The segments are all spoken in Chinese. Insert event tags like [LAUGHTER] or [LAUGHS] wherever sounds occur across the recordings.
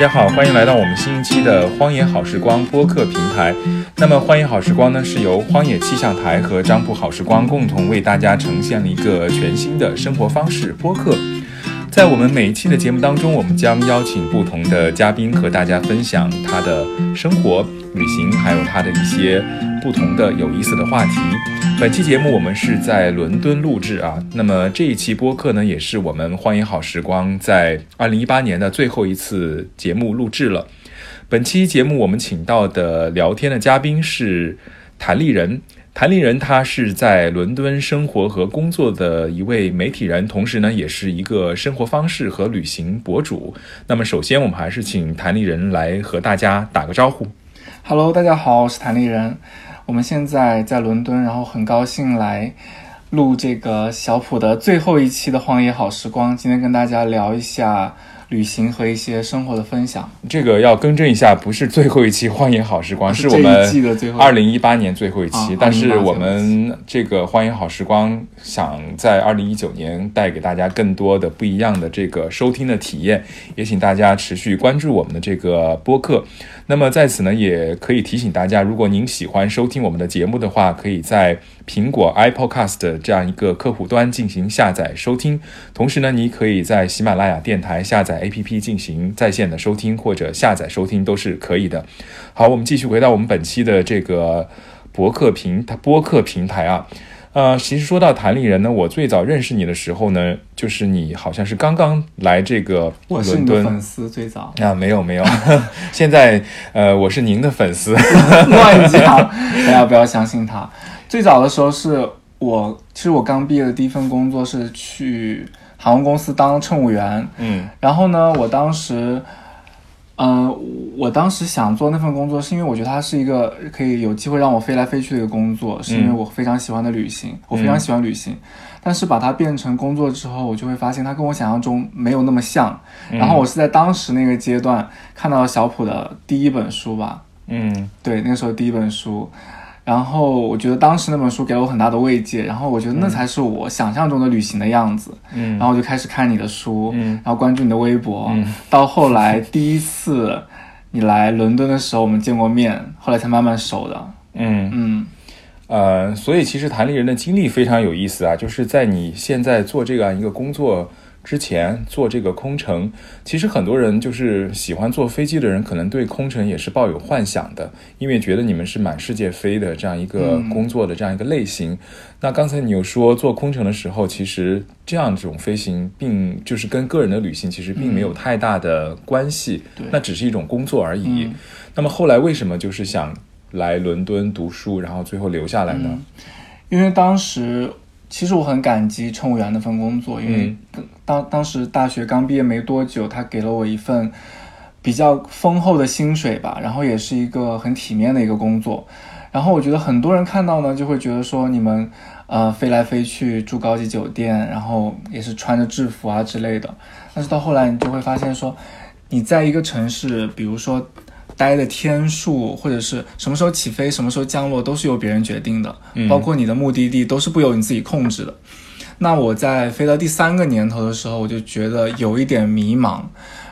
大家好，欢迎来到我们新一期的《荒野好时光》播客平台。那么，《荒野好时光》呢，是由荒野气象台和张浦好时光共同为大家呈现了一个全新的生活方式播客。在我们每一期的节目当中，我们将邀请不同的嘉宾和大家分享他的生活、旅行，还有他的一些不同的有意思的话题。本期节目我们是在伦敦录制啊，那么这一期播客呢，也是我们《欢迎好时光》在二零一八年的最后一次节目录制了。本期节目我们请到的聊天的嘉宾是谭丽人。谭丽人，他是在伦敦生活和工作的一位媒体人，同时呢，也是一个生活方式和旅行博主。那么，首先我们还是请谭丽人来和大家打个招呼。Hello，大家好，我是谭丽人。我们现在在伦敦，然后很高兴来录这个小普的最后一期的《荒野好时光》。今天跟大家聊一下。旅行和一些生活的分享，这个要更正一下，不是最后一期《荒野好时光》，是我们二零一八年最后一期。但是我们这个《荒野好时光》想在二零一九年带给大家更多的不一样的这个收听的体验，也请大家持续关注我们的这个播客。那么在此呢，也可以提醒大家，如果您喜欢收听我们的节目的话，可以在苹果 iPodcast 这样一个客户端进行下载收听。同时呢，你可以在喜马拉雅电台下载 APP 进行在线的收听或者下载收听都是可以的。好，我们继续回到我们本期的这个博客平播客平台啊。呃，其实说到谭丽人呢，我最早认识你的时候呢，就是你好像是刚刚来这个伦敦粉丝最早啊，没有没有，[LAUGHS] 现在呃，我是您的粉丝，[LAUGHS] 乱讲，大家不要相信他。最早的时候是我，其实我刚毕业的第一份工作是去航空公司当乘务员，嗯，然后呢，我当时。嗯，我当时想做那份工作，是因为我觉得它是一个可以有机会让我飞来飞去的一个工作，是因为我非常喜欢的旅行，我非常喜欢旅行。但是把它变成工作之后，我就会发现它跟我想象中没有那么像。然后我是在当时那个阶段看到了小普的第一本书吧，嗯，对，那个时候第一本书。然后我觉得当时那本书给了我很大的慰藉，然后我觉得那才是我想象中的旅行的样子。嗯，然后我就开始看你的书，嗯，然后关注你的微博。嗯，到后来第一次你来伦敦的时候，我们见过面，后来才慢慢熟的。嗯嗯，呃，所以其实谭丽人的经历非常有意思啊，就是在你现在做这样一个工作。之前做这个空乘，其实很多人就是喜欢坐飞机的人，可能对空乘也是抱有幻想的，因为觉得你们是满世界飞的这样一个工作的这样一个类型。那刚才你又说做空乘的时候，其实这样这种飞行并就是跟个人的旅行其实并没有太大的关系，那只是一种工作而已。那么后来为什么就是想来伦敦读书，然后最后留下来呢？因为当时。其实我很感激乘务员那份工作，因为当当时大学刚毕业没多久，他给了我一份比较丰厚的薪水吧，然后也是一个很体面的一个工作。然后我觉得很多人看到呢，就会觉得说你们呃飞来飞去住高级酒店，然后也是穿着制服啊之类的。但是到后来你就会发现说，你在一个城市，比如说。待的天数，或者是什么时候起飞、什么时候降落，都是由别人决定的，包括你的目的地都是不由你自己控制的。那我在飞到第三个年头的时候，我就觉得有一点迷茫，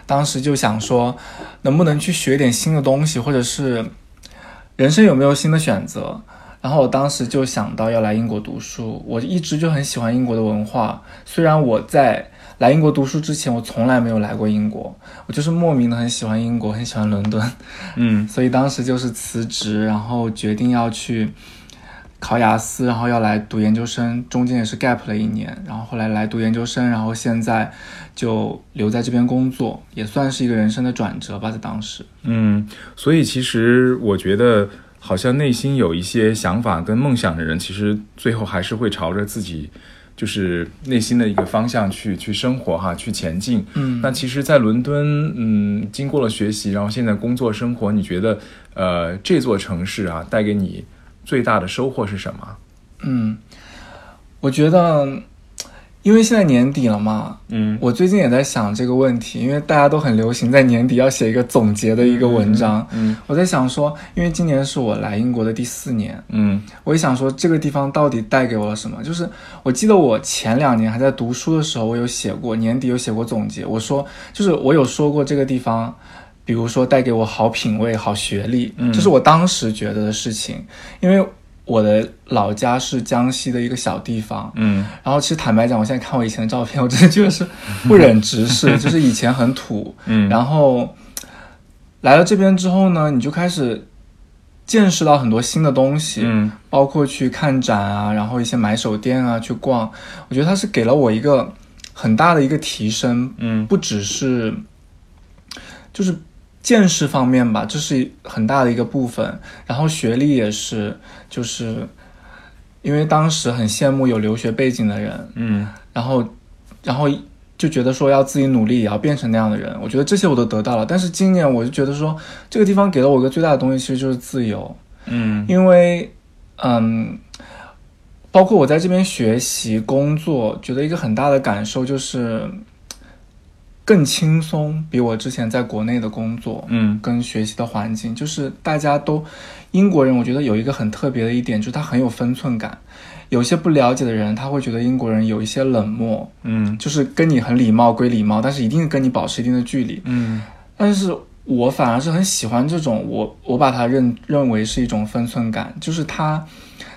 当时就想说，能不能去学点新的东西，或者是人生有没有新的选择？然后我当时就想到要来英国读书，我一直就很喜欢英国的文化，虽然我在。来英国读书之前，我从来没有来过英国，我就是莫名的很喜欢英国，[LAUGHS] 很喜欢伦敦，嗯，[LAUGHS] 所以当时就是辞职，然后决定要去考雅思，然后要来读研究生，中间也是 gap 了一年，然后后来来读研究生，然后现在就留在这边工作，也算是一个人生的转折吧，在当时，嗯，所以其实我觉得，好像内心有一些想法跟梦想的人，其实最后还是会朝着自己。就是内心的一个方向去去生活哈，去前进。嗯，那其实，在伦敦，嗯，经过了学习，然后现在工作生活，你觉得，呃，这座城市啊，带给你最大的收获是什么？嗯，我觉得。因为现在年底了嘛，嗯，我最近也在想这个问题，因为大家都很流行在年底要写一个总结的一个文章，嗯，我在想说，因为今年是我来英国的第四年，嗯，我也想说这个地方到底带给我了什么？就是我记得我前两年还在读书的时候，我有写过年底有写过总结，我说就是我有说过这个地方比如说带给我好品味、好学历，嗯。这是我当时觉得的事情。因为我的老家是江西的一个小地方，嗯。然后其实坦白讲，我现在看我以前的照片，我真的觉得是不忍直视，[LAUGHS] 就是以前很土，嗯，然后来了这边之后呢，你就开始见识到很多新的东西，嗯。包括去看展啊，然后一些买手店啊去逛，我觉得它是给了我一个很大的一个提升，嗯。不只是就是见识方面吧，这是很大的一个部分，然后学历也是，就是因为当时很羡慕有留学背景的人，嗯然后，然后就觉得说要自己努力，也要变成那样的人。我觉得这些我都得到了，但是今年我就觉得说，这个地方给了我一个最大的东西，其实就是自由。嗯因为，嗯，包括我在这边学习、工作，觉得一个很大的感受就是更轻松，比我之前在国内的工作，嗯跟学习的环境，就是大家都英国人，我觉得有一个很特别的一点，就是他很有分寸感。有些不了解的人，他会觉得英国人有一些冷漠，嗯就是跟你很礼貌归礼貌，但是一定跟你保持一定的距离。嗯但是我反而是很喜欢这种，我我把它认认为是一种分寸感，就是他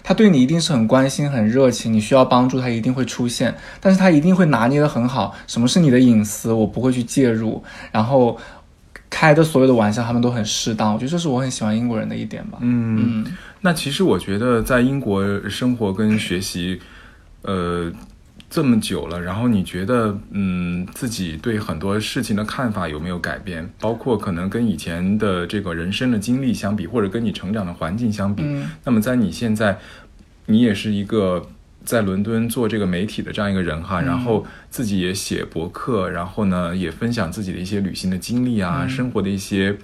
他对你一定是很关心、很热情，你需要帮助他一定会出现，但是他一定会拿捏的很好，什么是你的隐私，我不会去介入，然后开的所有的玩笑他们都很适当，我觉得这是我很喜欢英国人的一点吧。嗯。嗯那其实我觉得在英国生活跟学习，呃，这么久了，然后你觉得，嗯，自己对很多事情的看法有没有改变？包括可能跟以前的这个人生的经历相比，或者跟你成长的环境相比，嗯那么在你现在，你也是一个在伦敦做这个媒体的这样一个人哈，嗯然后自己也写博客，然后呢也分享自己的一些旅行的经历啊，嗯生活的一些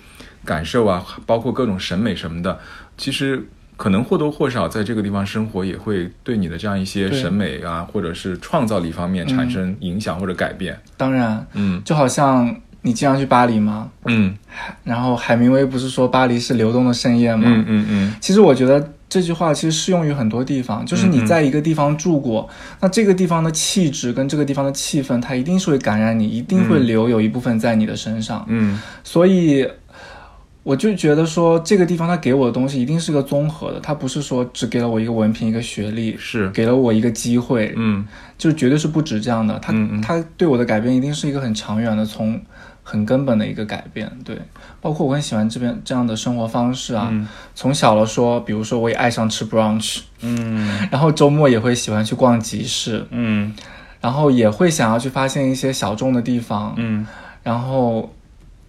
感受啊，包括各种审美什么的，其实。可能或多或少在这个地方生活，也会对你的这样一些审美啊，或者是创造力方面产生影响或者改变。当然，嗯就好像你经常去巴黎吗？嗯然后海明威不是说巴黎是流动的盛宴吗？嗯嗯嗯其实我觉得这句话其实适用于很多地方，就是你在一个地方住过，那这个地方的气质跟这个地方的气氛，它一定是会感染你，一定会留有一部分在你的身上。嗯所以我就觉得说，这个地方它给我的东西一定是个综合的，它不是说只给了我一个文凭、一个学历，是给了我一个机会，嗯就绝对是不止这样的。它它对我的改变一定是一个很长远的，从很根本的一个改变。对，包括我很喜欢这边这样的生活方式啊。嗯从小了说，比如说我也爱上吃 brunch，嗯 [LAUGHS] 然后周末也会喜欢去逛集市，嗯然后也会想要去发现一些小众的地方，嗯然后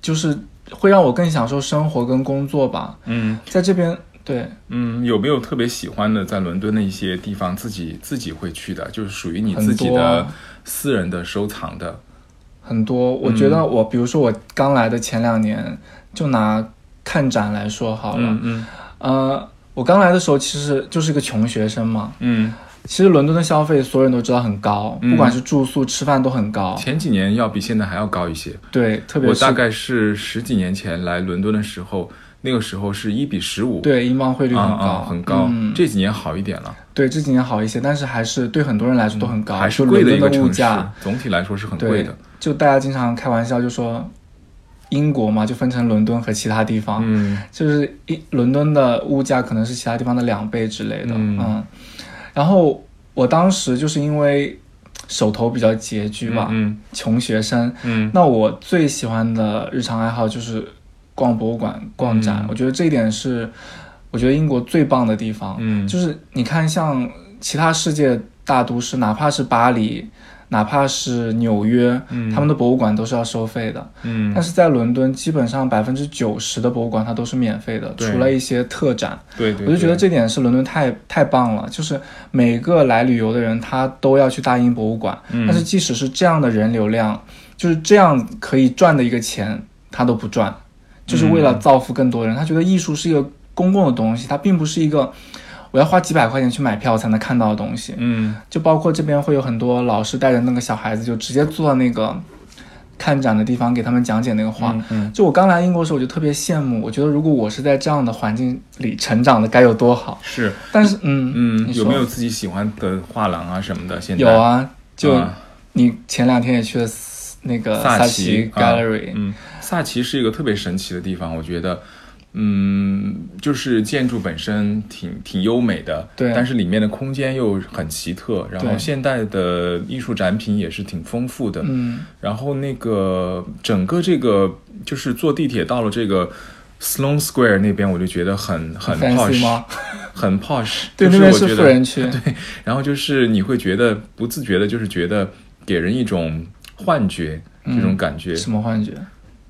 就是会让我更享受生活跟工作吧。嗯。在这边，对，嗯，有没有特别喜欢的在伦敦的一些地方，自己自己会去的，就是属于你自己的私人的收藏的？很多，我觉得我，比如说我刚来的前两年，就拿看展来说好了，嗯嗯。呃，我刚来的时候其实就是个穷学生嘛。嗯，其实伦敦的消费，所有人都知道很高，嗯不管是住宿、吃饭都很高。前几年要比现在还要高一些。对，特别是我大概是十几年前来伦敦的时候，那个时候是一比十五，对英镑汇率啊很高，啊很高。嗯，这几年好一点了，对这几年好一些，但是还是对很多人来说都很高，就还是贵的一个城市价。，总体来说是很贵的。就大家经常开玩笑就说，英国嘛就分成伦敦和其他地方，嗯就是一伦敦的物价可能是其他地方的两倍之类的，嗯然后我当时就是因为手头比较拮据吧，嗯。穷学生，嗯。那我最喜欢的日常爱好就是逛博物馆、逛展，嗯。我觉得这一点是我觉得英国最棒的地方，嗯。就是你看像其他世界大都市，哪怕是巴黎。哪怕是纽约，嗯。他们的博物馆都是要收费的，嗯。但是在伦敦，基本上百分之九十的博物馆它都是免费的，除了一些特展。对对，我就觉得这点是伦敦太太棒了，就是每个来旅游的人他都要去大英博物馆，嗯。但是即使是这样的人流量，就是这样可以赚的一个钱，他都不赚，就是为了造福更多人。他觉得艺术是一个公共的东西，它并不是一个我要花几百块钱去买票才能看到的东西。嗯就包括这边会有很多老师带着那个小孩子，就直接坐到那个看展的地方给他们讲解那个画。嗯嗯就我刚来英国的时候，我就特别羡慕，我觉得如果我是在这样的环境里成长的，该有多好。是但是，嗯嗯，有没有自己喜欢的画廊啊什么的？现在有，啊，就啊你前两天也去了那个萨奇啊 Gallery，、嗯，萨奇是一个特别神奇的地方，我觉得。嗯，就是建筑本身挺挺优美的，对。但是里面的空间又很奇特，然后现代的艺术展品也是挺丰富的，嗯，然后那个整个这个就是坐地铁到了这个 Sloan Square 那边，我就觉得很很 posh，吗？[LAUGHS] 很 posh，[LAUGHS] 对，就那边是富人区，[LAUGHS] 对，然后就是你会觉得不自觉的，就是觉得给人一种幻觉，这种感觉，什么幻觉？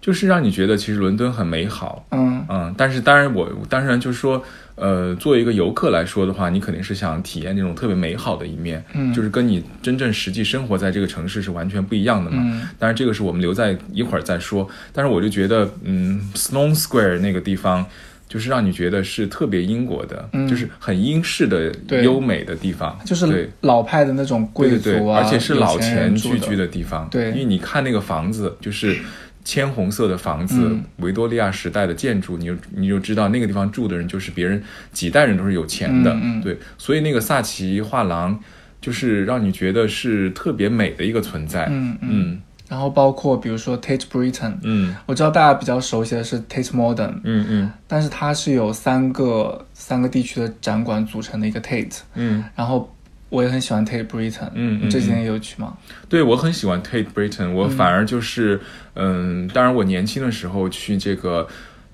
就是让你觉得其实伦敦很美好，嗯。嗯，但是当然我当然就是说，呃，作为一个游客来说的话，你肯定是想体验那种特别美好的一面，嗯。就是跟你真正实际生活在这个城市是完全不一样的嘛。嗯。当然这个是我们留在一会儿再说，但是我就觉得，嗯，Sloane Square 那个地方。就是让你觉得是特别英国的，嗯。就是很英式的优美的地方，就是对。老派的那种贵对对对，族啊，而且是老钱聚居的。的地方。对。因为你看那个房子，就是铅红色的房子，嗯维多利亚时代的建筑，你就你就知道那个地方住的人就是别人几代人都是有钱的。嗯嗯对，所以那个萨奇画廊就是让你觉得是特别美的一个存在。嗯嗯。嗯然后包括比如说 Tate Britain，嗯我知道大家比较熟悉的是 Tate Modern，嗯嗯但是它是由三个三个地区的展馆组成的一个 Tate。嗯，然后我也很喜欢 Tate Britain，嗯这几年也有去吗？对我很喜欢 Tate Britain，我反而就是嗯当然我年轻的时候去这个。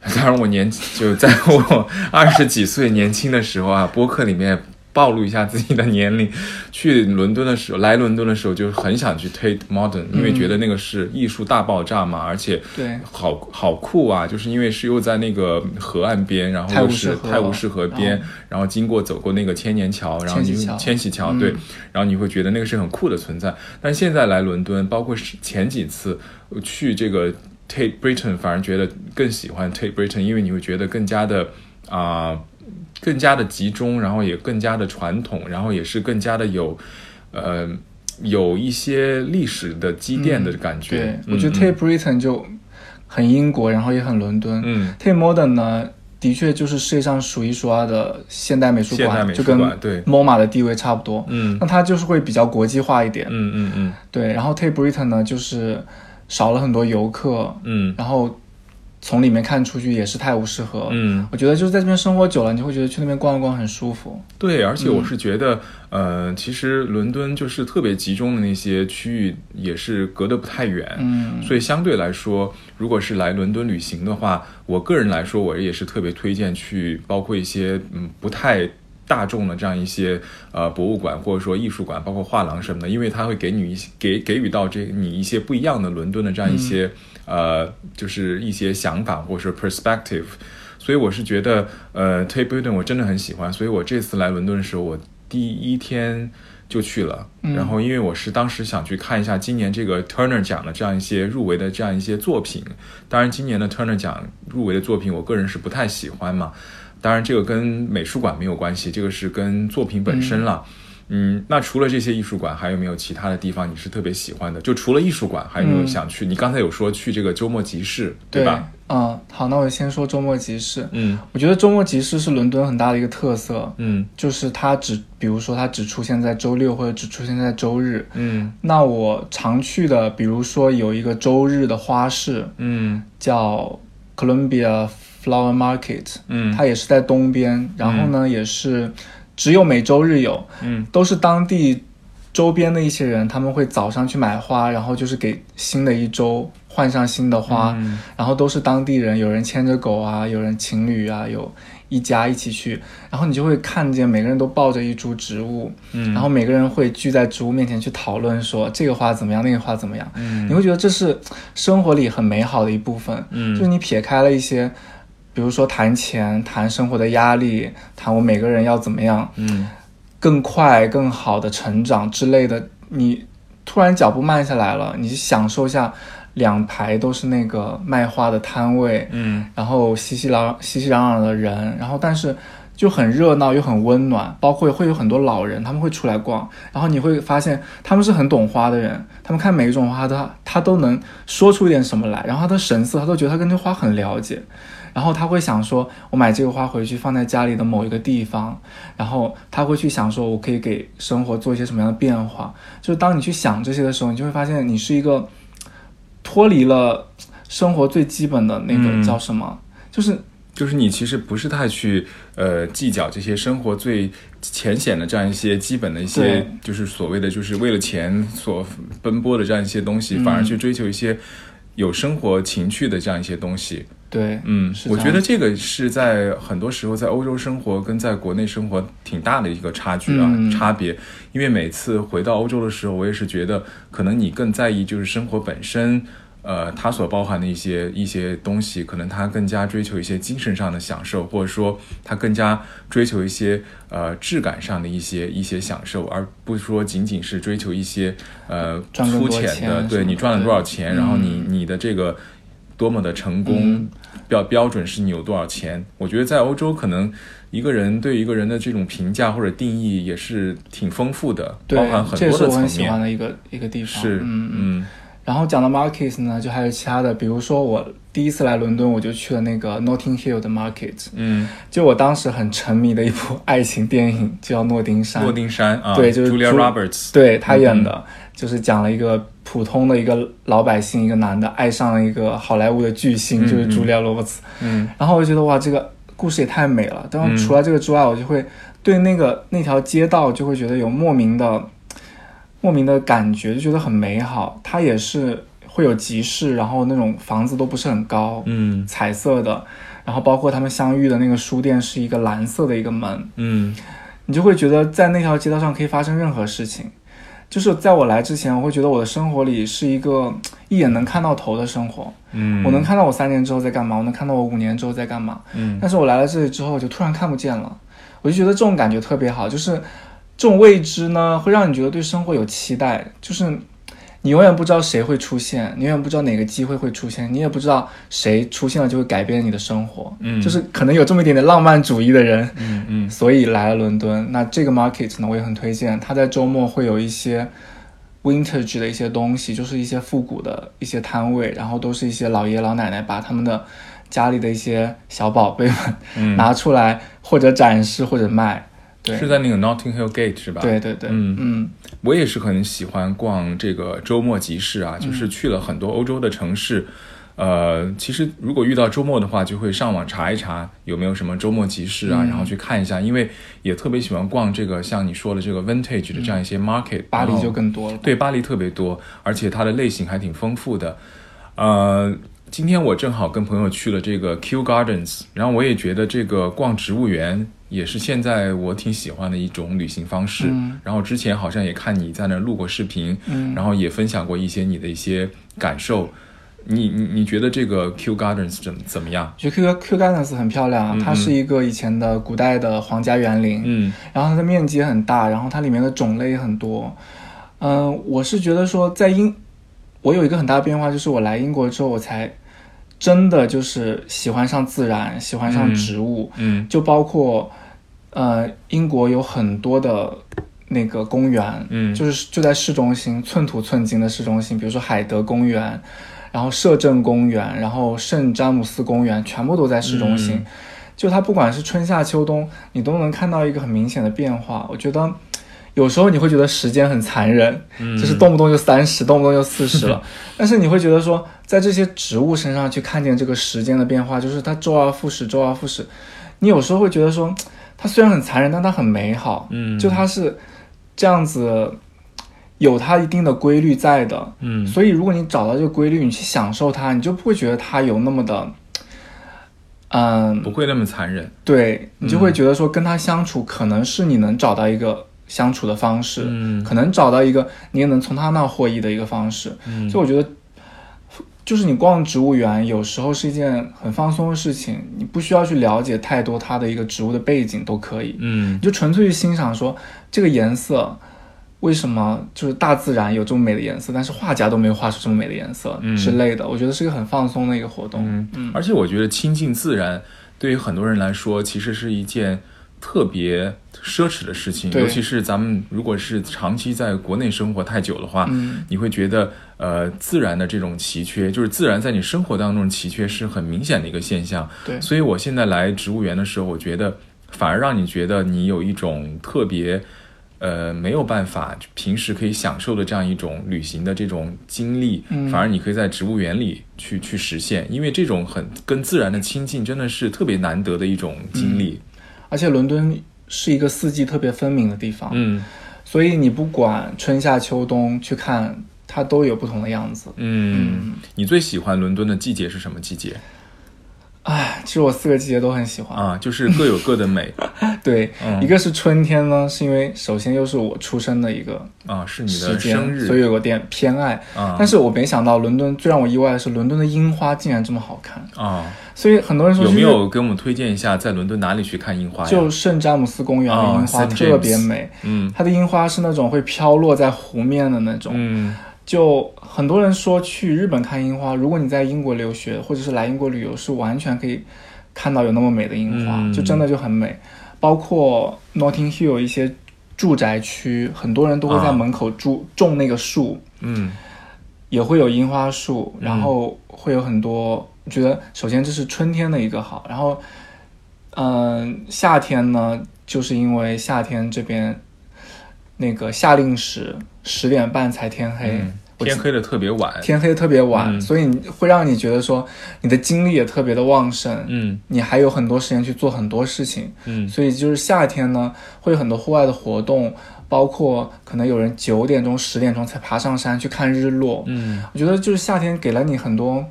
[LAUGHS] 当然，我年就在我二十几岁年轻的时候啊，播客里面暴露一下自己的年龄。去伦敦的时候，来伦敦的时候就很想去 Tate Modern，因为觉得那个是艺术大爆炸嘛，而且对好好酷啊！就是因为是又在那个河岸边，然后又是泰晤士河边然后，经过走过那个千年桥，然后你千禧桥对，然后你会觉得那个是很酷的存在。但现在来伦敦，包括是前几次呃去这个 Tate Britain，反而觉得更喜欢 Tate Britain，因为你会觉得更加的啊、更加的集中，然后也更加的传统，然后也是更加的有呃有一些历史的积淀的感觉。对，嗯我觉得 Tate Britain 就很英国，然后也很伦敦。嗯 Tate Modern 呢，的确就是世界上数一数二的现代美术馆，就跟对 MoMA 的地位差不多。嗯那它就是会比较国际化一点。嗯嗯嗯对，然后 Tate Britain 呢，就是少了很多游客，嗯然后从里面看出去也是泰晤士河。嗯，我觉得就是在这边生活久了，你会觉得去那边逛一逛很舒服。对，而且嗯我是觉得，呃，其实伦敦就是特别集中的那些区域，也是隔得不太远。嗯，所以相对来说，如果是来伦敦旅行的话，我个人来说，我也是特别推荐去，包括一些嗯不太大众的这样一些呃博物馆或者说艺术馆，包括画廊什么的，因为它会给你一些给给予到这你一些不一样的伦敦的这样一些、呃就是一些想法或者说 perspective。所以我是觉得，呃，Tate Britain 我真的很喜欢，所以我这次来伦敦的时候，我第一天就去了。嗯然后因为我是当时想去看一下今年这个 Turner 奖的这样一些入围的这样一些作品。当然，今年的 Turner 奖入围的作品，我个人是不太喜欢嘛。当然，这个跟美术馆没有关系，这个是跟作品本身了。嗯，那除了这些艺术馆，还有没有其他的地方你是特别喜欢的？就除了艺术馆，还有没有嗯想去？你刚才有说去这个周末集市，对吧？？嗯，好，那我先说周末集市。嗯我觉得周末集市是伦敦很大的一个特色，嗯就是它只，比如说它只出现在周六或者只出现在周日。嗯那我常去的，比如说有一个周日的花市，嗯叫 Columbia Flower Market，嗯它也是在东边，然后呢、也是只有每周日有，嗯。都是当地周边的一些人，他们会早上去买花，然后就是给新的一周换上新的花，嗯。然后都是当地人，有人牵着狗啊，有人情侣啊，有一家一起去，然后你就会看见每个人都抱着一株植物，嗯。然后每个人会聚在植物面前去讨论说这个花怎么样，那个花怎么样，嗯。你会觉得这是生活里很美好的一部分，嗯。就是你撇开了一些。比如说谈钱、谈生活的压力、谈我每个人要怎么样，嗯更快、更好的成长之类的，你突然脚步慢下来了，你享受一下两排都是那个卖花的摊位，嗯然后熙熙攘熙熙攘攘的人，然后但是就很热闹又很温暖，包括会有很多老人，他们会出来逛，然后你会发现他们是很懂花的人，他们看每一种花他他都能说出一点什么来，然后他的神色他都觉得他跟这花很了解。然后他会想说，我买这个花回去放在家里的某一个地方，然后他会去想说，我可以给生活做一些什么样的变化。就是当你去想这些的时候，你就会发现你是一个脱离了生活最基本的那个嗯叫什么，就是就是你其实不是太去呃计较这些生活最浅显的这样一些基本的一些，就是所谓的就是为了钱所奔波的这样一些东西，嗯反而去追求一些有生活情趣的这样一些东西。对，嗯，我觉得这个是在很多时候在欧洲生活跟在国内生活挺大的一个差距啊、嗯差别。因为每次回到欧洲的时候，我也是觉得可能你更在意就是生活本身。呃，它所包含的一些一些东西，可能它更加追求一些精神上的享受，或者说它更加追求一些呃质感上的一些一些享受，而不是说仅仅是追求一些呃赚更多粗浅的，对你赚了多少钱，然后你嗯你的这个多么的成功嗯标标准是你有多少钱？我觉得在欧洲可能一个人对一个人的这种评价或者定义也是挺丰富的，对包含，很多的层是我很喜欢。的一个一个地方。是，嗯嗯。嗯然后讲到 Market 呢，就还有其他的，比如说我第一次来伦敦，我就去了那个 Notting Hill 的 Market，嗯，就我当时很沉迷的一部爱情电影，叫《诺丁山》。诺丁山啊，对就是 Julia Roberts，对他演的，嗯就是讲了一个普通的一个老百姓，一个男的爱上了一个好莱坞的巨星，嗯就是茱莉亚·罗伯茨。嗯然后我就觉得哇，这个故事也太美了。当然，嗯除了这个之外，我就会对那个那条街道就会觉得有莫名的莫名的感觉，就觉得很美好。它也是会有集市，然后那种房子都不是很高，嗯彩色的，然后包括他们相遇的那个书店是一个蓝色的一个门，嗯你就会觉得在那条街道上可以发生任何事情。就是在我来之前，我会觉得我的生活里是一个一眼能看到头的生活，嗯，我能看到我三年之后在干嘛，我能看到我五年之后在干嘛。嗯。但是我来了这里之后，我就突然看不见了，我就觉得这种感觉特别好，就是这种未知呢，会让你觉得对生活有期待，就是你永远不知道谁会出现，你永远不知道哪个机会会出现，你也不知道谁出现了就会改变你的生活，嗯就是可能有这么一点点浪漫主义的人，嗯嗯所以来了伦敦。那这个 market 呢，我也很推荐，它在周末会有一些 vintage 的一些东西，就是一些复古的一些摊位，然后都是一些老爷老奶奶把他们的家里的一些小宝贝们嗯，拿出来，或者展示或者卖。对，是在那个 Notting Hill Gate 是吧？对对对，嗯嗯我也是很喜欢逛这个周末集市啊，就是去了很多欧洲的城市。呃，其实如果遇到周末的话，就会上网查一查有没有什么周末集市啊，嗯然后去看一下，因为也特别喜欢逛这个像你说的这个 vintage 的这样一些 market、嗯巴黎就更多了。对，巴黎特别多，而且它的类型还挺丰富的。呃，今天我正好跟朋友去了这个 Kew Gardens，然后我也觉得这个逛植物园也是现在我挺喜欢的一种旅行方式。嗯然后之前好像也看你在那录过视频，嗯然后也分享过一些你的一些感受。你你你觉得这个 Kew Gardens 怎么怎么样？我觉得 Q Q Gardens 很漂亮它是一个以前的古代的皇家园林，嗯然后它的面积也很大，然后它里面的种类也很多。嗯、我是觉得说在英，我有一个很大的变化，就是我来英国之后，我才真的就是喜欢上自然，喜欢上嗯植物，嗯就包括呃，英国有很多的那个公园，嗯就是就在市中心，寸土寸金的市中心，比如说海德公园，然后摄政公园，然后圣詹姆斯公园，全部都在市中心。嗯就它不管是春夏秋冬，你都能看到一个很明显的变化。我觉得有时候你会觉得时间很残忍，嗯就是动不动就三十，动不动就四十了。[LAUGHS] 但是你会觉得说，在这些植物身上去看见这个时间的变化，就是它周而复始，周而复始。你有时候会觉得说，它虽然很残忍，但它很美好。嗯就它是这样子，有它一定的规律在的。嗯所以如果你找到这个规律，你去享受它，你就不会觉得它有那么的，嗯，不会那么残忍。对你就会觉得说跟他相处，可能是你能找到一个相处的方式，嗯可能找到一个你也能从他那获益的一个方式。嗯所以我觉得，就是你逛植物园有时候是一件很放松的事情，你不需要去了解太多它的一个植物的背景都可以，嗯你就纯粹去欣赏说这个颜色。为什么就是大自然有这么美的颜色，但是画家都没有画出这么美的颜色、嗯之类的？我觉得是一个很放松的一个活动。嗯嗯而且我觉得亲近自然对于很多人来说，其实是一件特别奢侈的事情。尤其是咱们如果是长期在国内生活太久的话，嗯你会觉得呃自然的这种奇缺，就是自然在你生活当中的奇缺是很明显的一个现象。对，所以我现在来植物园的时候，我觉得反而让你觉得你有一种特别。呃没有办法平时可以享受的这样一种旅行的这种经历，反而你可以在植物园里去去实现，因为这种很跟自然的亲近真的是特别难得的一种经历。而且伦敦是一个四季特别分明的地方，嗯。所以你不管春夏秋冬去看，它都有不同的样子。嗯，你最喜欢伦敦的季节是什么季节唉，其实我四个季节都很喜欢。啊？就是各有各的美 [LAUGHS] 对，嗯一个是春天呢，是因为首先又是我出生的一个啊，是你的生日，所以有个点偏爱。啊但是我没想到伦敦最让我意外的是，伦敦的樱花竟然这么好看。啊，所以很多人说有没有给我们推荐一下在伦敦哪里去看樱花？就圣詹姆斯公园的哦樱花.特别美，嗯它的樱花是那种会飘落在湖面的那种。嗯就很多人说去日本看樱花，如果你在英国留学或者是来英国旅游，是完全可以看到有那么美的樱花，嗯就真的就很美。包括 Notting Hill 一些住宅区，很多人都会在啊门口住、种那个树，嗯也会有樱花树，然后会有很多。我觉得首先这是春天的一个好，然后嗯、夏天呢，就是因为夏天这边那个夏令时十点半才天黑，嗯，天黑的特别晚。天黑特别晚，嗯所以会让你觉得说你的精力也特别的旺盛，嗯你还有很多时间去做很多事情，嗯所以就是夏天呢会有很多户外的活动，包括可能有人九点钟、十点钟才爬上山去看日落。嗯我觉得就是夏天给了你很多，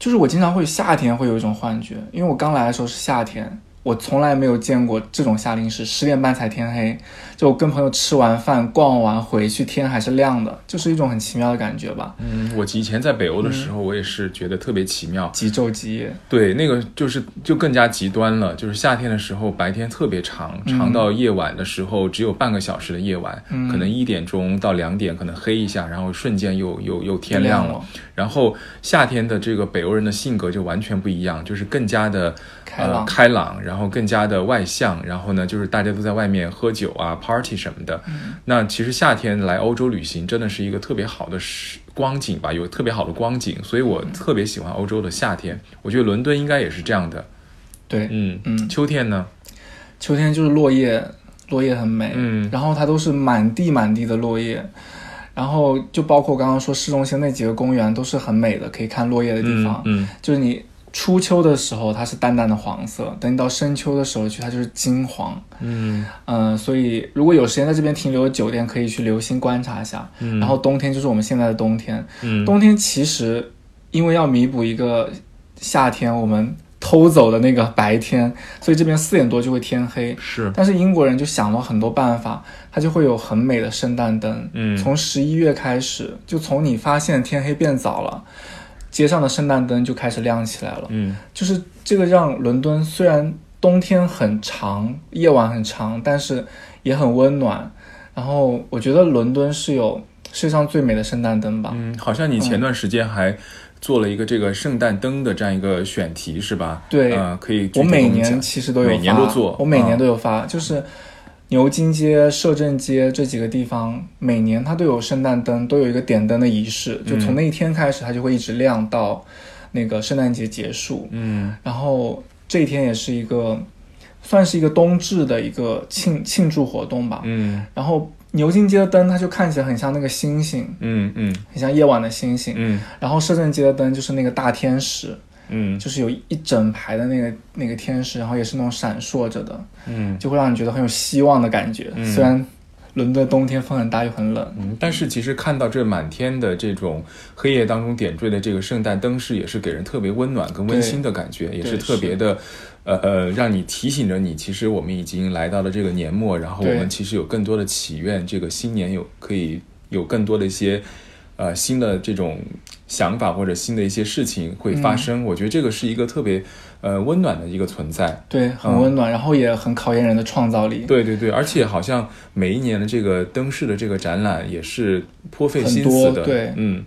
就是我经常会夏天会有一种幻觉，因为我刚来的时候是夏天。我从来没有见过这种夏令时，十点半才天黑，就我跟朋友吃完饭、逛完回去，天还是亮的，就是一种很奇妙的感觉吧，嗯，我以前在北欧的时候，我也是觉得特别奇妙。极昼极夜。对，那个就是就更加极端了，就是夏天的时候白天特别长，长到夜晚的时候只有半个小时的夜晚，嗯可能一点钟到两点可能黑一下，然后瞬间又又又天亮了。了，然后夏天的这个北欧人的性格就完全不一样，就是更加的开朗呃、开朗，然后更加的外向，然后呢，就是大家都在外面喝酒啊、party 什么的。嗯那其实夏天来欧洲旅行真的是一个特别好的时光景吧，有特别好的光景，所以我特别喜欢欧洲的夏天。我觉得伦敦应该也是这样的。对，嗯嗯秋天呢？秋天就是落叶，落叶很美，嗯然后它都是满地满地的落叶，然后就包括刚刚说市中心那几个公园都是很美的，可以看落叶的地方。嗯就是你初秋的时候它是淡淡的黄色，等你到深秋的时候去，它就是金黄。嗯嗯、所以如果有时间在这边停留的酒店，可以去留心观察一下。嗯然后冬天就是我们现在的冬天，嗯冬天其实因为要弥补一个夏天我们偷走的那个白天，所以这边四点多就会天黑。是但是英国人就想了很多办法，它就会有很美的圣诞灯。嗯从十一月开始，就从你发现天黑变早了，街上的圣诞灯就开始亮起来了。嗯就是这个让伦敦虽然冬天很长，夜晚很长，但是也很温暖。然后我觉得伦敦是有世界上最美的圣诞灯吧。嗯，好像你前段时间还做了一个这个圣诞灯的这样一个选题是吧？对呃，可以我每年其实都有发，每年都做我每年啊都有发，就是牛津街、摄政街这几个地方，每年它都有圣诞灯，都有一个点灯的仪式，就嗯从那一天开始，它就会一直亮到那个圣诞节结束。嗯然后这一天也是一个算是一个冬至的一个庆庆祝活动吧。嗯然后牛津街的灯，它就看起来很像那个星星，嗯嗯很像夜晚的星星。嗯然后摄政街的灯就是那个大天使，嗯就是有一整排的那个那个天使，然后也是那种闪烁着的，嗯就会让你觉得很有希望的感觉。嗯虽然伦敦冬天风很大又很冷，嗯，但是其实看到这满天的这种黑夜当中点缀的这个圣诞灯饰，也是给人特别温暖跟温馨的感觉，也是特别的，呃呃，让你提醒着你，其实我们已经来到了这个年末，然后我们其实有更多的祈愿，这个新年有可以有更多的一些。呃，新的这种想法或者新的一些事情会发生，我觉得这个是一个特别呃温暖的一个存在。对，很温暖，然后也很考验人的创造力。嗯对对对，而且好像每一年的这个灯饰的这个展览也是颇费心思的。对嗯，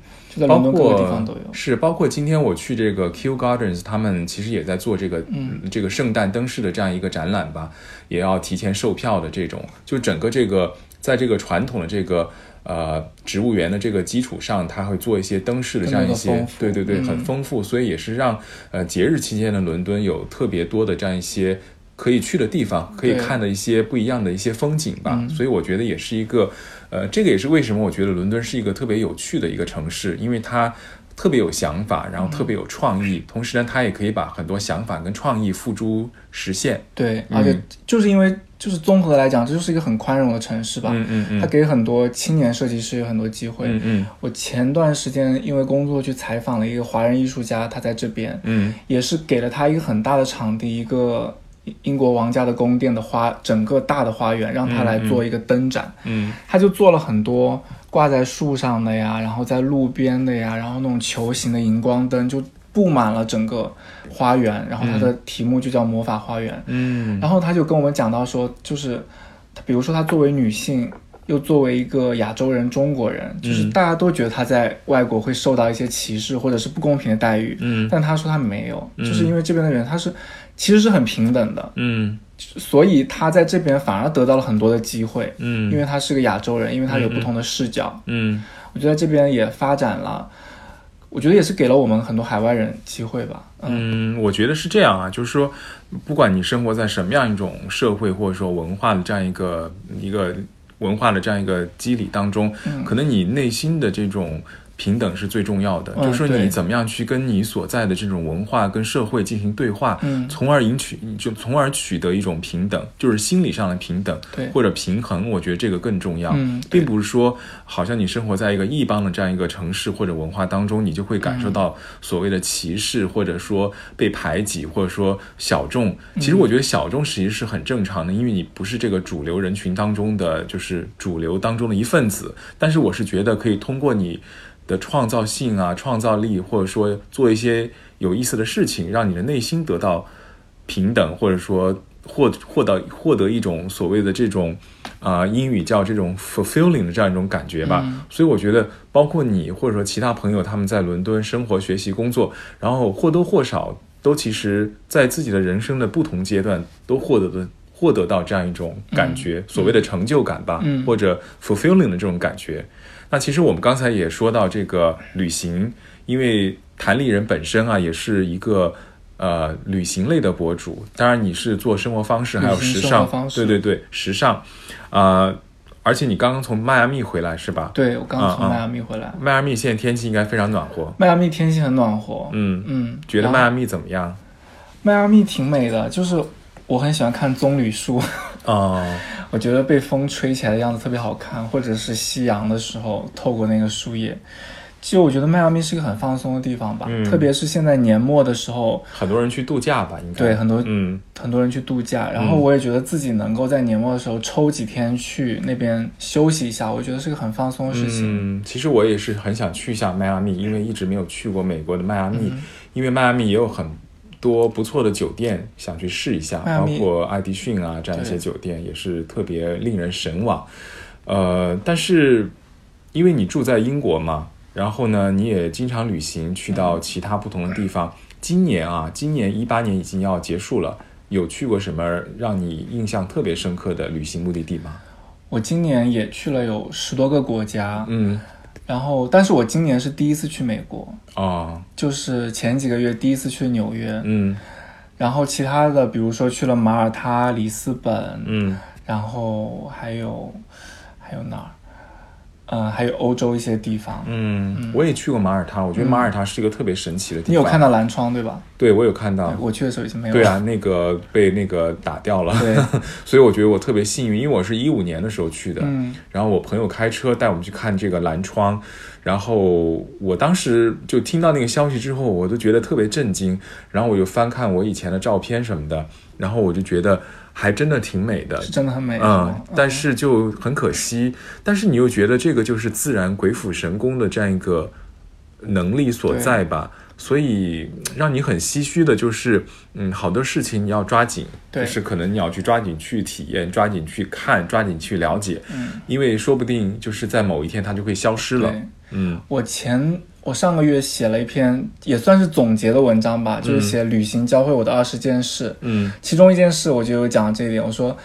包括。是包括今天我去这个 Kew Gardens，他们其实也在做这个、嗯这个圣诞灯饰的这样一个展览吧，也要提前售票的这种，就整个这个在这个传统的这个。呃，植物园的这个基础上，它会做一些灯饰的这样一些对对对，嗯。很丰富，所以也是让呃节日期间的伦敦有特别多的这样一些可以去的地方，可以看的一些不一样的一些风景吧。嗯。所以我觉得也是一个，呃，这个也是为什么我觉得伦敦是一个特别有趣的一个城市，因为它特别有想法，然后特别有创意，同时呢，他也可以把很多想法跟创意付诸实现。对，而且就是因为就是综合来讲，这就是一个很宽容的城市吧。嗯嗯嗯它给很多青年设计师有很多机会。嗯嗯我前段时间因为工作去采访了一个华人艺术家，他在这边，嗯也是给了他一个很大的场地，一个英国王家的宫殿的花，整个大的花园，让他来做一个灯展。嗯他就做了很多挂在树上的呀，然后在路边的呀，然后那种球形的荧光灯就布满了整个花园。然后它的题目就叫魔法花园。嗯然后他就跟我们讲到说，就是他比如说他作为女性。又作为一个亚洲人、中国人，就是嗯大家都觉得他在外国会受到一些歧视或者是不公平的待遇，嗯但他说他没有，就是因为这边的人他是其实是很平等的，嗯。所以他在这边反而得到了很多的机会，嗯。因为他是个亚洲人，因为他有不同的视角，嗯。我觉得这边也发展了，我觉得也是给了我们很多海外人机会吧，嗯。嗯，我觉得是这样啊，就是说，不管你生活在什么样一种社会或者说文化的这样一个一个文化的这样一个机理当中，可能你内心的这种。平等是最重要的，嗯就是说你怎么样去跟你所在的这种文化跟社会进行对话，嗯从而赢取就从而取得一种平等，就是心理上的平等对或者平衡，我觉得这个更重要。嗯并不是说好像你生活在一个异邦的这样一个城市或者文化当中，你就会感受到所谓的歧视，或者说被排挤，或者说小众。其实我觉得小众其实是很正常的，因为你不是这个主流人群当中的就是主流当中的一份子。但是我是觉得可以通过你的创造性啊、创造力，或者说做一些有意思的事情，让你的内心得到平等，或者说获获得获得一种所谓的这种啊、呃英语叫这种 fulfilling 的这样一种感觉吧。所以我觉得，包括你或者说其他朋友，他们在伦敦生活、学习、工作，然后或多或少都其实在自己的人生的不同阶段都获得的。获得到这样一种感觉，所谓的成就感吧，嗯或者 fulfilling 的这种感觉。那其实我们刚才也说到这个旅行，因为谭丽人本身啊也是一个呃旅行类的博主，当然你是做生活方式还有时尚。对对对，时尚，呃，而且你刚刚从迈阿密回来是吧？对我刚从嗯嗯迈阿密回来，迈阿密现在天气应该非常暖和，迈阿密天气很暖和，嗯，嗯，觉得迈阿密怎么样？迈阿密挺美的，就是我很喜欢看棕榈树，哦，我觉得被风吹起来的样子特别好看，或者是夕阳的时候透过那个树叶。其实我觉得迈阿密是一个很放松的地方吧，嗯。特别是现在年末的时候，很多人去度假吧，应该。对很多嗯。很多人去度假，然后我也觉得自己能够在年末的时候抽几天去那边休息一下，我觉得是个很放松的事情。嗯，其实我也是很想去一下迈阿密，因为一直没有去过美国的迈阿嗯密，因为迈阿密也有很多不错的酒店，想去试一下，包括爱迪逊啊这样一些酒店也是特别令人神往。呃，但是因为你住在英国嘛，然后呢，你也经常旅行，去到其他不同的地方。今年啊，今年一八年已经要结束了，有去过什么让你印象特别深刻的旅行目的地吗？我今年也去了有十多个国家，嗯，然后但是我今年是第一次去美国，哦，就是前几个月第一次去纽约，嗯然后其他的比如说去了马耳他、里斯本，嗯然后还有还有哪儿？嗯，还有欧洲一些地方。嗯，我也去过马耳他，我觉得马耳他是一个特别神奇的地方。你有看到蓝窗对吧？对，我有看到。我去的时候已经没有了。对啊，那个 [LAUGHS] 被那个打掉了。对，[LAUGHS] 所以我觉得我特别幸运，因为我是一五年的时候去的，嗯然后我朋友开车带我们去看这个蓝窗，然后我当时就听到那个消息之后，我都觉得特别震惊，然后我就翻看我以前的照片什么的，然后我就觉得还真的挺美的，是真的很美。嗯，但是就很可惜，但是你又觉得这个就是自然鬼斧神工的这样一个能力所在吧，所以让你很唏嘘的就是，嗯，好多事情你要抓紧，就是可能你要去抓紧去体验，抓紧去看，抓紧去了解，嗯，因为说不定就是在某一天它就会消失了，嗯。我前我上个月写了一篇也算是总结的文章吧，就是写旅行教会我的二十件事，嗯。其中一件事我就有讲这一点，我说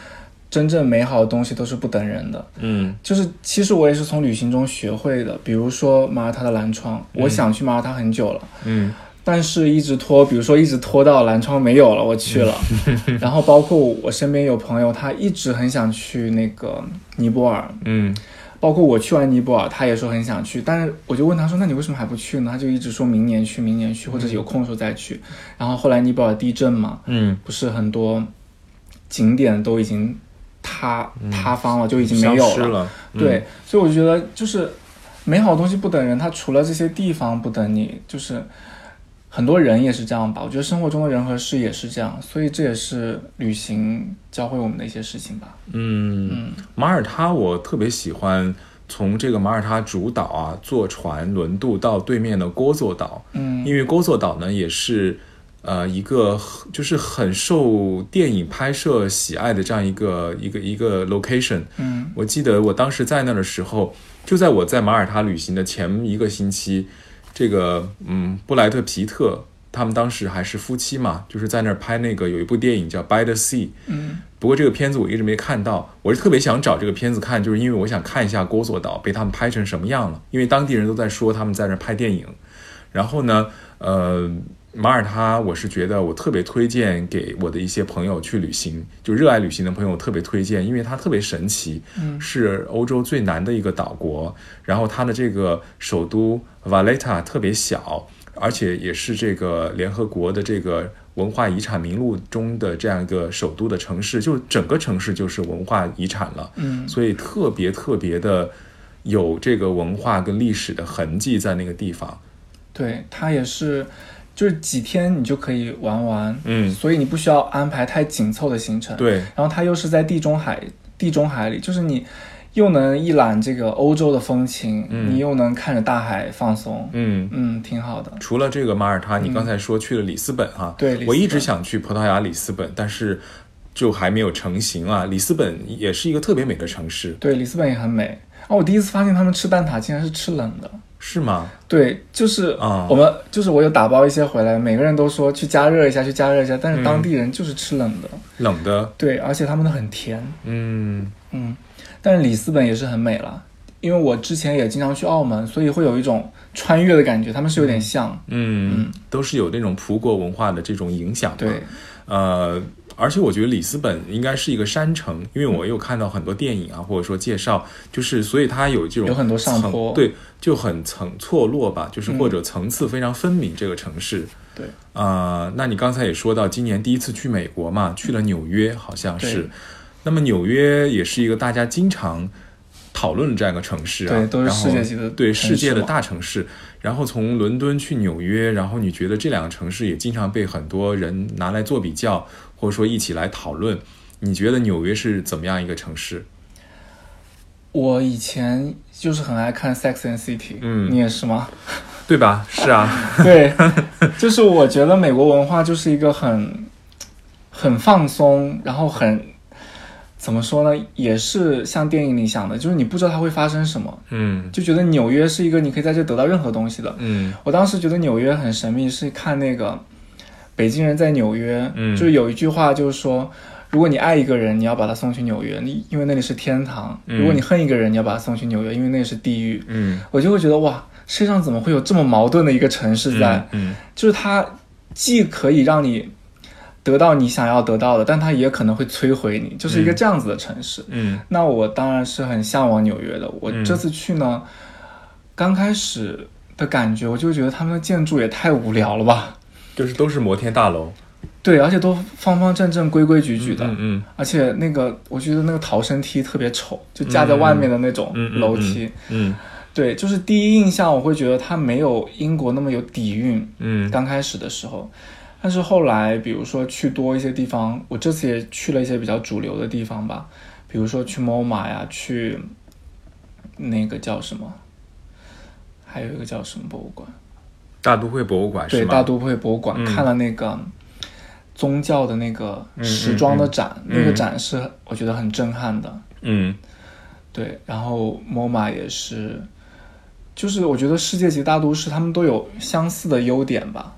真正美好的东西都是不等人的，嗯。就是其实我也是从旅行中学会的，比如说马耳他的蓝窗，我想去马耳他很久了。嗯。但是一直拖，比如说一直拖到蓝窗没有了，我去了。然后包括我身边有朋友，他一直很想去那个尼泊尔，嗯。包括我去完尼泊尔，他也说很想去，但是我就问他说：“那你为什么还不去呢？”他就一直说明年去，明年去，或者是有空的时候再去。然后后来尼泊尔地震嘛，嗯，不是很多景点都已经塌塌方了，就已经没有了。嗯对，所以我就觉得就是美好的东西不等人，它除了这些地方不等你，就是很多人也是这样吧。我觉得生活中的人和事也是这样，所以这也是旅行教会我们的一些事情吧。嗯，马耳他我特别喜欢从这个马耳他主岛啊坐船轮渡到对面的郭佐岛，嗯因为郭佐岛呢也是呃一个就是很受电影拍摄喜爱的这样一个一个一个 location。嗯我记得我当时在那儿的时候，就在我在马耳他旅行的前一个星期，这个嗯布莱特皮特他们当时还是夫妻嘛，就是在那儿拍那个有一部电影叫《By the Sea》。嗯不过这个片子我一直没看到，我是特别想找这个片子看，就是因为我想看一下郭佐岛被他们拍成什么样了，因为当地人都在说他们在那儿拍电影。然后呢，呃，马耳他我是觉得我特别推荐给我的一些朋友去旅行，就热爱旅行的朋友特别推荐，因为它特别神奇，嗯。是欧洲最南的一个岛国，然后它的这个首都瓦雷塔特别小，而且也是这个联合国的这个文化遗产名录中的这样一个首都的城市，就整个城市就是文化遗产了，嗯。所以特别特别的有这个文化跟历史的痕迹在那个地方。对，它也是，就是几天你就可以玩完，嗯所以你不需要安排太紧凑的行程。，对，然后它又是在地中海，地中海里，就是你又能一览这个欧洲的风情，嗯你又能看着大海放松，嗯。嗯，挺好的。除了这个马耳他，你刚才说去了里斯本哈、对我一直想去葡萄牙里斯本，但是就还没有成型啊。里斯本也是一个特别美的城市，对，里斯本也很美。哦，我第一次发现他们吃蛋挞竟然是吃冷的。是吗？对，就是啊我们就是我有打包一些回来，每个人都说去加热一下，去加热一下，但是当地人就是吃冷的。冷的，对，而且他们的很甜。嗯嗯，但是里斯本也是很美了，因为我之前也经常去澳门，所以会有一种穿越的感觉，他们是有点像。嗯，都是有那种葡国文化的这种影响嘛。对，呃，而且我觉得里斯本应该是一个山城，因为我有看到很多电影啊，或者说介绍，就是所以它有这种有很多上坡对，就很层错落吧，就是嗯或者层次非常分明这个城市。对，啊，那你刚才也说到，今年第一次去美国嘛，去了纽约，好像是。那么纽约也是一个大家经常讨论的这样一个城市啊，对都是然后世界级的对世界的大城市。然后从伦敦去纽约，然后你觉得这两个城市也经常被很多人拿来做比较，或者说一起来讨论。你觉得纽约是怎么样一个城市？我以前就是很爱看《Sex and City》，嗯你也是吗？对吧？是啊，[LAUGHS] 对，就是我觉得美国文化就是一个很很放松，然后很怎么说呢，也是像电影里想的，就是你不知道它会发生什么，嗯就觉得纽约是一个你可以在这得到任何东西的。嗯我当时觉得纽约很神秘，是看那个《北京人在纽约》，嗯就是有一句话就是说，如果你爱一个人，你要把他送去纽约，你因为那里是天堂；嗯如果你恨一个人，你要把他送去纽约，因为那里是地狱。嗯，我就会觉得哇，世界上怎么会有这么矛盾的一个城市在？嗯就是它既可以让你得到你想要得到的，但它也可能会摧毁你，就是一个这样子的城市。嗯那我当然是很向往纽约的。我嗯这次去呢，刚开始的感觉，我就觉得他们的建筑也太无聊了吧。就是都是摩天大楼，对，而且都方方正正、规规矩矩的，嗯嗯而且那个我觉得那个逃生梯特别丑，就架在外面的那种嗯嗯嗯楼梯。嗯对，就是第一印象我会觉得它没有英国那么有底蕴。嗯刚开始的时候，但是后来，比如说去多一些地方，我这次也去了一些比较主流的地方吧，比如说去 MoMA 呀，去那个叫什么，还有一个叫什么博物馆？大都会博物馆对，是吗？大都会博物馆、嗯看了那个宗教的那个嗯时装的展，嗯那个展是我觉得很震撼的。嗯对，然后 MoMA 也是，就是我觉得世界级大都市他们都有相似的优点吧。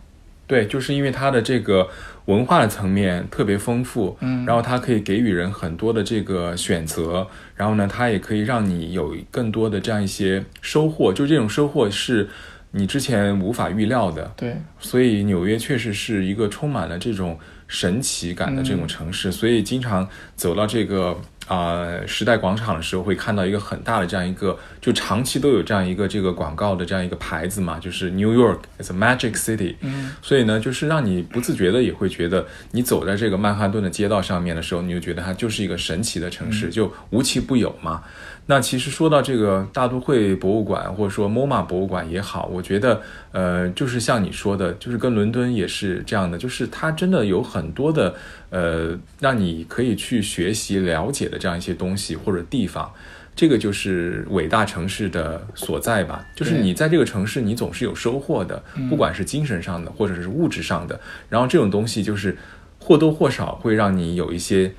对，就是因为它的这个文化的层面特别丰富，嗯然后它可以给予人很多的这个选择，然后呢，它也可以让你有更多的这样一些收获，就这种收获是你之前无法预料的。对，所以纽约确实是一个充满了这种神奇感的这种城市，所以经常走到这个。啊，时代广场的时候会看到一个很大的这样一个，就长期都有这样一个这个广告的这样一个牌子嘛，就是 New York is a magic city。嗯，所以呢，就是让你不自觉的也会觉得，你走在这个曼哈顿的街道上面的时候，你就觉得它就是一个神奇的城市，就无奇不有嘛。那其实说到这个大都会博物馆，或者说 MoMA 博物馆也好，我觉得，呃，就是像你说的，就是跟伦敦也是这样的，就是它真的有很多的，呃，让你可以去学习了解的这样一些东西或者地方，这个就是伟大城市的所在吧。就是你在这个城市，你总是有收获的，不管是精神上的或者是物质上的，然后这种东西就是或多或少会让你有一些。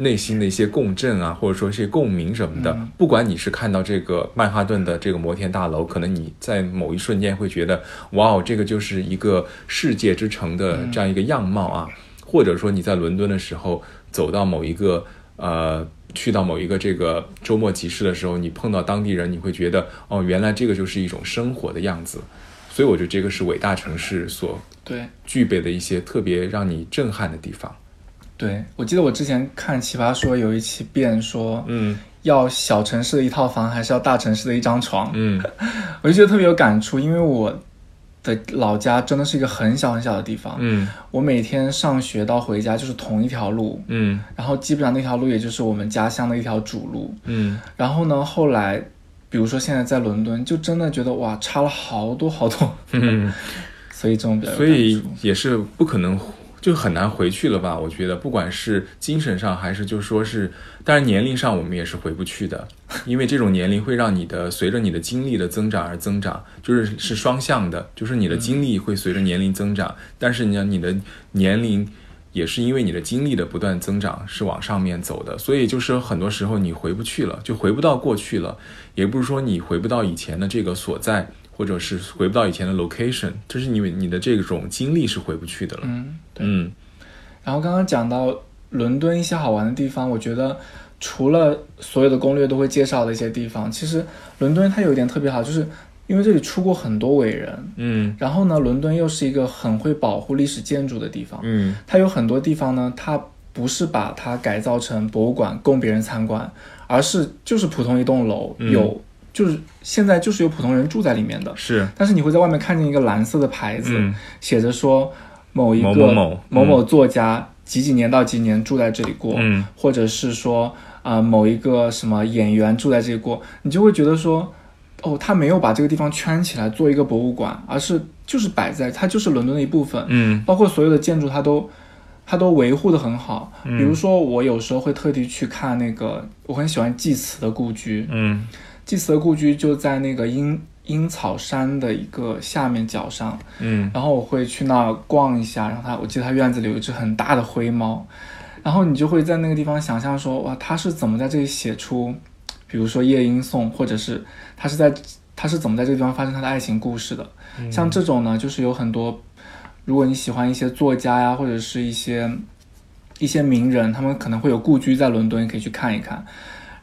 内心的一些共振啊，或者说一些共鸣什么的，不管你是看到这个曼哈顿的这个摩天大楼，可能你在某一瞬间会觉得，哇哦，这个就是一个世界之城的这样一个样貌啊，或者说你在伦敦的时候，走到某一个呃，去到某一个这个周末集市的时候，你碰到当地人，你会觉得，哦，原来这个就是一种生活的样子，所以我觉得这个是伟大城市所对具备的一些特别让你震撼的地方。对，我记得我之前看《奇葩说》有一期辩说，嗯，要小城市的一套房，还是要大城市的一张床？嗯，[LAUGHS] 我就觉得特别有感触，因为我的老家真的是一个很小很小的地方，嗯，我每天上学到回家就是同一条路，嗯，然后基本上那条路也就是我们家乡的一条主路，嗯，然后呢，后来比如说现在在伦敦，就真的觉得哇，差了好多好多，嗯，[LAUGHS] 所以这种比较所以也是不可能。就很难回去了吧？我觉得，不管是精神上还是就说是，当然年龄上我们也是回不去的，因为这种年龄会让你的随着你的经历的增长而增长，就是是双向的，就是你的经历会随着年龄增长，但是呢，你的年龄也是因为你的经历的不断增长是往上面走的，所以就是很多时候你回不去了，就回不到过去了，也不是说你回不到以前的这个所在。或者是回不到以前的 location，就是你你的这种经历是回不去的了。嗯，对。嗯，然后刚刚讲到伦敦一些好玩的地方，我觉得除了所有的攻略都会介绍的一些地方，其实伦敦它有一点特别好，就是因为这里出过很多伟人。嗯，然后呢，伦敦又是一个很会保护历史建筑的地方。嗯，它有很多地方呢，它不是把它改造成博物馆供别人参观，而是就是普通一栋楼有。就是现在就是有普通人住在里面的，是，但是你会在外面看见一个蓝色的牌子，写着说某一个某某某。某作家几几年到几年住在这里过，嗯，或者是说啊某一个什么演员住在这里过，你就会觉得说，哦，他没有把这个地方圈起来做一个博物馆，而是就是摆在它就是伦敦的一部分，嗯，包括所有的建筑它都它都维护的很好，比如说我有时候会特地去看那个我很喜欢济慈的故居，嗯。祭祀的故居就在那个樱樱草山的一个下面角上，嗯，然后我会去那儿逛一下，然后他，我记得他院子里有一只很大的灰猫，然后你就会在那个地方想象说，哇，他是怎么在这里写出，比如说夜莺颂，或者是他是在他是怎么在这个地方发生他的爱情故事的，像这种呢，就是有很多，如果你喜欢一些作家呀，或者是一些一些名人，他们可能会有故居在伦敦，可以去看一看。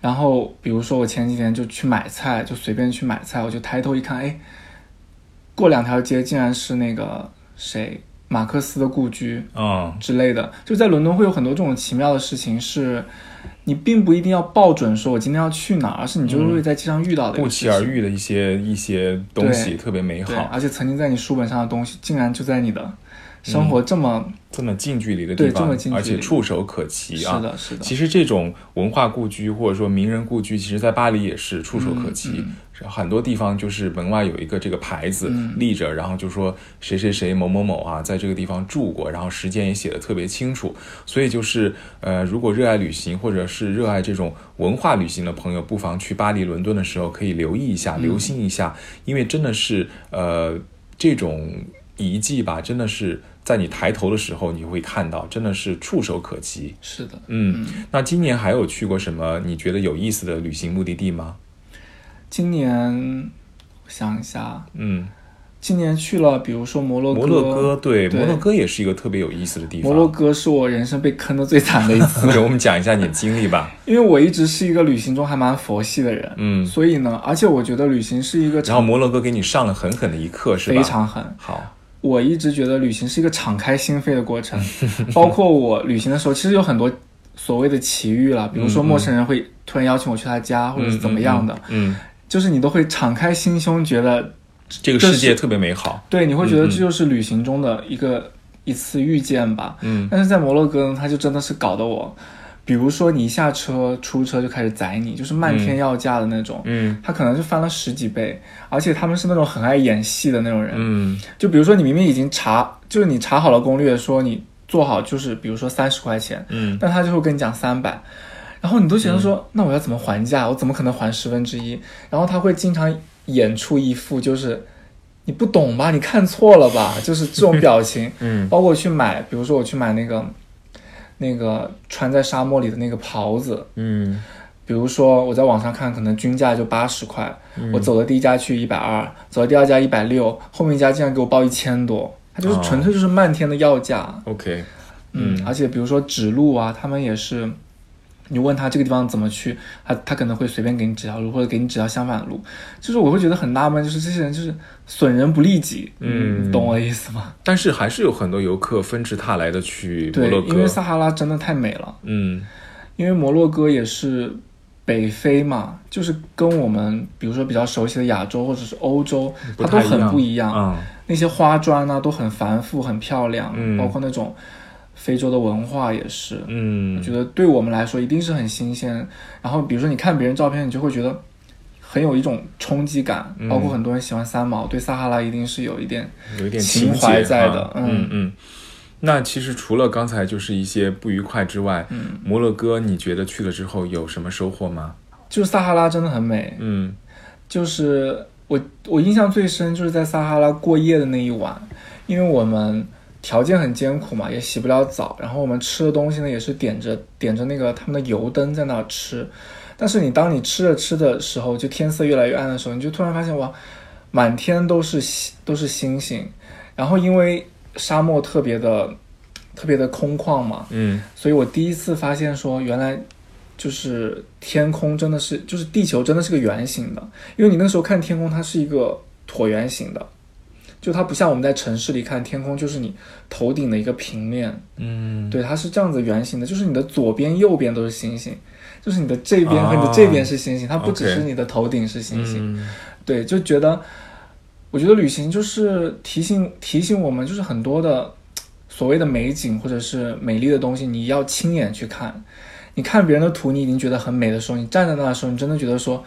然后，比如说我前几天就去买菜，就随便去买菜，我就抬头一看，哎，过两条街竟然是那个谁马克思的故居啊之类的。就在伦敦会有很多这种奇妙的事情，是你并不一定要抱准说我今天要去哪儿，而是你就是会在街上遇到的不期而遇的一些一些东西，特别美好。而且曾经在你书本上的东西，竟然就在你的生活这么。这么近距离的地方，而且触手可及啊！是的，是的。其实这种文化故居或者说名人故居，其实在巴黎也是触手可及。很多地方就是门外有一个这个牌子立着，然后就说谁谁谁某某某啊，在这个地方住过，然后时间也写的特别清楚。所以就是呃，如果热爱旅行或者是热爱这种文化旅行的朋友，不妨去巴黎、伦敦的时候可以留意一下、留心一下，因为真的是呃这种遗迹吧，真的是。在你抬头的时候，你会看到，真的是触手可及。是的，嗯，那今年还有去过什么你觉得有意思的旅行目的地吗？今年，我想一下，嗯，今年去了，比如说摩洛哥，摩洛哥对，对摩洛哥也是一个特别有意思的地方。摩洛哥是我人生被坑的最惨的一次，[LAUGHS] 给我们讲一下你的经历吧。[LAUGHS] 因为我一直是一个旅行中还蛮佛系的人，嗯，所以呢，而且我觉得旅行是一个然后摩洛哥给你上了狠狠的一课，是吧？非常狠。好，我一直觉得旅行是一个敞开心扉的过程，[LAUGHS] 包括我旅行的时候，其实有很多所谓的奇遇了，比如说陌生人会突然邀请我去他家，或者是怎么样的，嗯，就是你都会敞开心胸，觉得这个世界特别美好。对，你会觉得这就是旅行中的一个、一次遇见吧。嗯。但是在摩洛哥呢，他就真的是搞得我，比如说你一下车出车就开始宰你，就是漫天要价的那种。嗯他可能就翻了十几倍，而且他们是那种很爱演戏的那种人。嗯就比如说你明明已经查，就是你查好了攻略，说你做好就是比如说三十块钱，嗯但他就会跟你讲三百，然后你都觉得说，那我要怎么还价？我怎么可能还十分之一？然后他会经常演出一副就是你不懂吧，你看错了吧，就是这种表情。[LAUGHS] 嗯包括去买，比如说我去买那个那个穿在沙漠里的那个袍子，嗯。比如说我在网上看，可能均价就八十块，嗯。我走的第一家去一百二，走的第二家一百六，后面一家竟然给我报一千多，它就是哦纯粹就是漫天的要价。，OK，嗯，而且比如说指路啊，他们也是，你问他这个地方怎么去，他他可能会随便给你指条路，或者给你指条相反的路。就是我会觉得很纳闷，就是这些人就是损人不利己，嗯。懂我的意思吗？但是还是有很多游客纷至沓来的去摩对洛，哥。因为撒哈拉真的太美了，嗯。因为摩洛哥也是北非嘛，就是跟我们比如说比较熟悉的亚洲或者是欧洲，它都很不一样。那些花砖啊都很繁复、很漂亮，嗯。包括那种非洲的文化也是。嗯我觉得对我们来说一定是很新鲜。然后比如说你看别人照片，你就会觉得很有一种冲击感。嗯包括很多人喜欢三毛，对撒哈拉一定是有一点有一点情怀在的啊嗯嗯嗯。那其实除了刚才就是一些不愉快之外，嗯摩洛哥你觉得去了之后有什么收获吗？就是撒哈拉真的很美。嗯就是我我印象最深就是在撒哈拉过夜的那一晚，因为我们条件很艰苦嘛，也洗不了澡，然后我们吃的东西呢也是点着点着那个他们的油灯在那儿吃，但是你当你吃着吃的时候，就天色越来越暗的时候，你就突然发现哇，满天都是星都是星星，然后因为沙漠特别的特别的空旷嘛，嗯。所以我第一次发现说，原来就是天空真的是，就是地球真的是个圆形的，因为你那时候看天空，它是一个椭圆形的，就它不像我们在城市里看天空，就是你头顶的一个平面，嗯。对，它是这样子圆形的，就是你的左边、右边都是星星，就是你的这边和你的这边是星星，它不只是你的头顶是星星，嗯。对，就觉得，我觉得旅行就是提醒提醒我们，就是很多的所谓的美景或者是美丽的东西，你要亲眼去看。你看别人的图，你已经觉得很美的时候，你站在那的时候，你真的觉得说，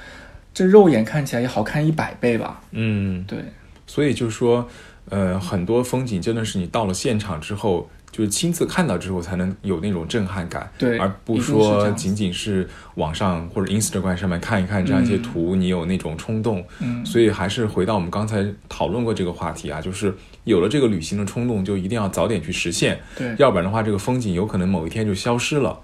这肉眼看起来也好看一百倍吧？嗯，对，所以就是说，呃，很多风景真的是你到了现场之后，就是亲自看到之后才能有那种震撼感，对而不说仅仅是网上或者 Instagram 上面看一看这样一些图，你有那种冲动。嗯，所以还是回到我们刚才讨论过这个话题啊，就是有了这个旅行的冲动，就一定要早点去实现，对，要不然的话，这个风景有可能某一天就消失了。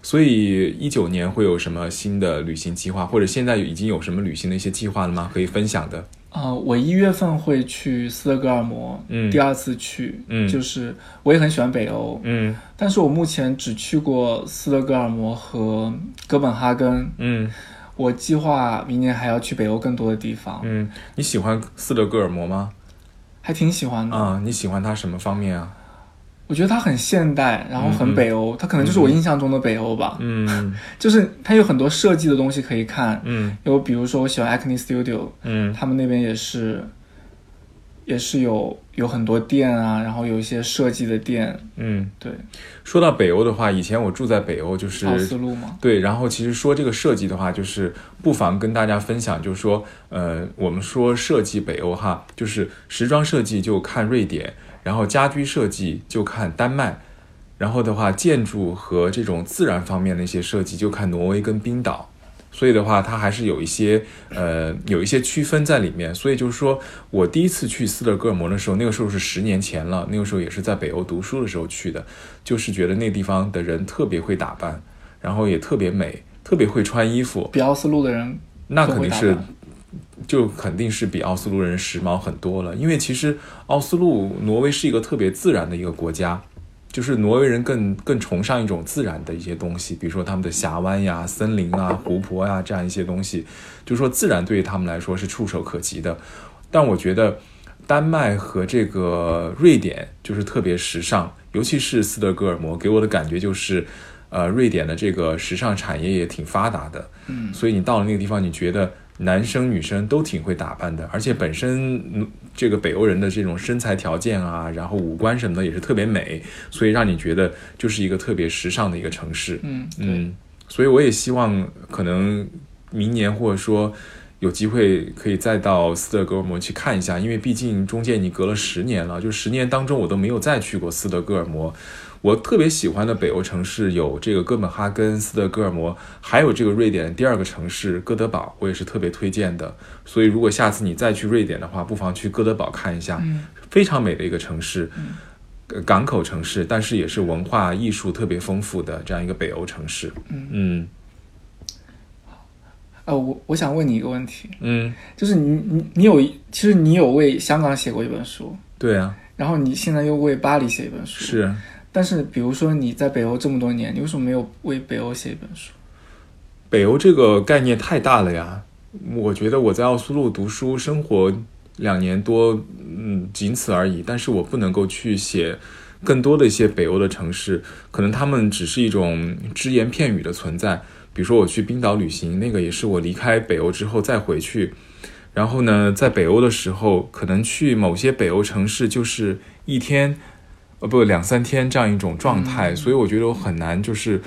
所以一九年会有什么新的旅行计划，或者现在已经有什么旅行的一些计划了吗？可以分享的？啊、我一月份会去斯德哥尔摩，嗯第二次去，嗯就是我也很喜欢北欧，嗯但是我目前只去过斯德哥尔摩和哥本哈根，嗯我计划明年还要去北欧更多的地方，嗯，你喜欢斯德哥尔摩吗？还挺喜欢的。啊、你喜欢它什么方面啊？我觉得它很现代，然后很北欧，它可能就是我印象中的北欧吧。嗯。[LAUGHS] 就是它有很多设计的东西可以看，嗯。有比如说我喜欢 Acne Studio，嗯。他们那边也是，也是有有很多店啊，然后有一些设计的店，嗯。对，说到北欧的话，以前我住在北欧，就是奥斯陆嘛，对，然后其实说这个设计的话，就是不妨跟大家分享，就是说，呃，我们说设计北欧哈，就是时装设计就看瑞典，然后家居设计就看丹麦，然后的话，建筑和这种自然方面的一些设计就看挪威跟冰岛。所以的话，它还是有一些呃有一些区分在里面。所以就是说我第一次去斯德哥尔摩的时候，那个时候是十年前了，那个时候也是在北欧读书的时候去的，就是觉得那地方的人特别会打扮，然后也特别美，特别会穿衣服。比奥斯陆的人那肯定是就肯定是比奥斯陆人时髦很多了。因为其实奥斯陆，挪威是一个特别自然的一个国家，就是挪威人更更崇尚一种自然的一些东西，比如说他们的峡湾呀、森林啊、湖泊呀这样一些东西，就是说自然对于他们来说是触手可及的。但我觉得丹麦和这个瑞典就是特别时尚，尤其是斯德哥尔摩，给我的感觉就是，呃，瑞典的这个时尚产业也挺发达的。嗯，所以你到了那个地方，你觉得男生女生都挺会打扮的，而且本身嗯这个北欧人的这种身材条件啊，然后五官什么的也是特别美，所以让你觉得就是一个特别时尚的一个城市。嗯嗯，所以我也希望可能明年或者说有机会可以再到斯德哥尔摩去看一下，因为毕竟中间你隔了十年了，就十年当中我都没有再去过斯德哥尔摩。我特别喜欢的北欧城市有这个哥本哈根、斯德哥尔摩，还有这个瑞典的第二个城市哥德堡，我也是特别推荐的。所以如果下次你再去瑞典的话，不妨去哥德堡看一下，嗯非常美的一个城市。呃港口城市，但是也是文化艺术特别丰富的这样一个北欧城市。嗯呃，我我想问你一个问题，嗯，就是你你你有其实你有为香港写过一本书，对啊，然后你现在又为巴黎写一本书，。是但是比如说你在北欧这么多年，你为什么没有为北欧写一本书？北欧这个概念太大了呀。我觉得我在奥斯陆读书生活两年多，嗯，仅此而已。但是我不能够去写更多的一些北欧的城市，可能他们只是一种只言片语的存在。比如说我去冰岛旅行，那个也是我离开北欧之后再回去。然后呢，在北欧的时候，可能去某些北欧城市就是一天，呃，不两三天这样一种状态，所以我觉得我很难就是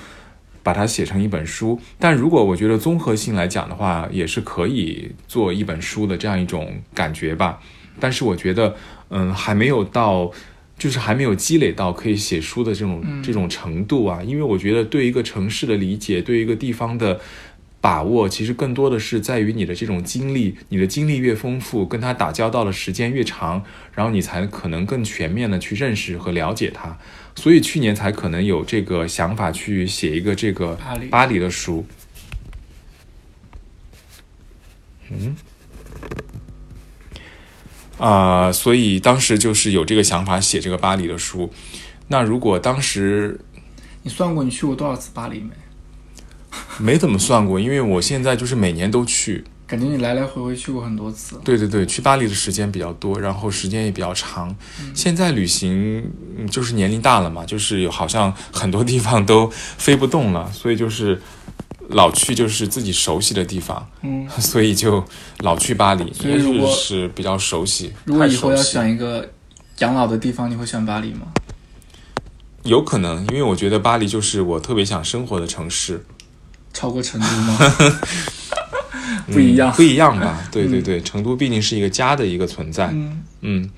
把它写成一本书。但如果我觉得综合性来讲的话，也是可以做一本书的这样一种感觉吧。但是我觉得，嗯，还没有到，就是还没有积累到可以写书的这种、这种程度啊。因为我觉得对一个城市的理解，对一个地方的。把握其实更多的是在于你的这种经历，你的经历越丰富，跟他打交道的时间越长，然后你才可能更全面的去认识和了解他。所以去年才可能有这个想法去写一个这个巴黎的书。嗯，啊、所以当时就是有这个想法写这个巴黎的书。那如果当时你算过你去过多少次巴黎没？没怎么算过，因为我现在就是每年都去。感觉你来来回回去过很多次。对对对，去巴黎的时间比较多，然后时间也比较长。现在旅行嗯就是年龄大了嘛，就是有好像很多地方都飞不动了，所以就是老去就是自己熟悉的地方，嗯，[LAUGHS] 所以就老去巴黎，也所以如果是比较熟悉。如果以后要选一个养老的地方，你会选巴黎吗？有可能，因为我觉得巴黎就是我特别想生活的城市，超过成都吗？[LAUGHS] 不一样嗯。不一样吧？[LAUGHS] 对对对，成都毕竟是一个家的一个存在。嗯，嗯，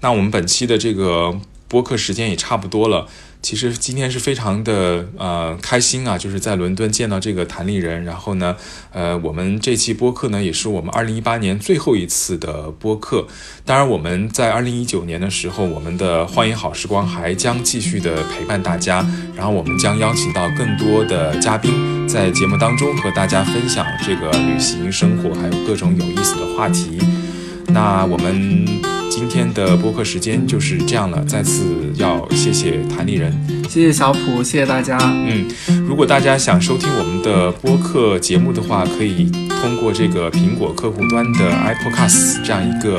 那我们本期的这个播客时间也差不多了。其实今天是非常的呃开心啊，就是在伦敦见到这个谭丽人，然后呢，呃，我们这期播客呢也是我们二零一八年最后一次的播客。当然，我们在二零一九年的时候，我们的欢迎好时光还将继续的陪伴大家，然后我们将邀请到更多的嘉宾，在节目当中和大家分享这个旅行、生活还有各种有意思的话题。那我们今天的播客时间就是这样了，再次要谢谢谭丽人。谢谢小普，谢谢大家。嗯，如果大家想收听我们的播客节目的话，可以通过这个苹果客户端的 iPodcast 这样一个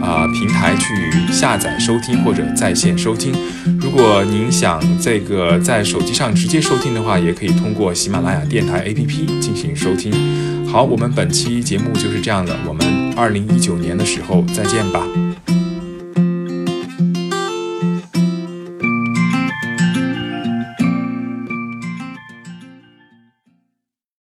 啊、平台去下载收听或者在线收听。如果您想这个在手机上直接收听的话，也可以通过喜马拉雅电台 APP 进行收听。好，我们本期节目就是这样了，我们二零一九年的时候再见吧。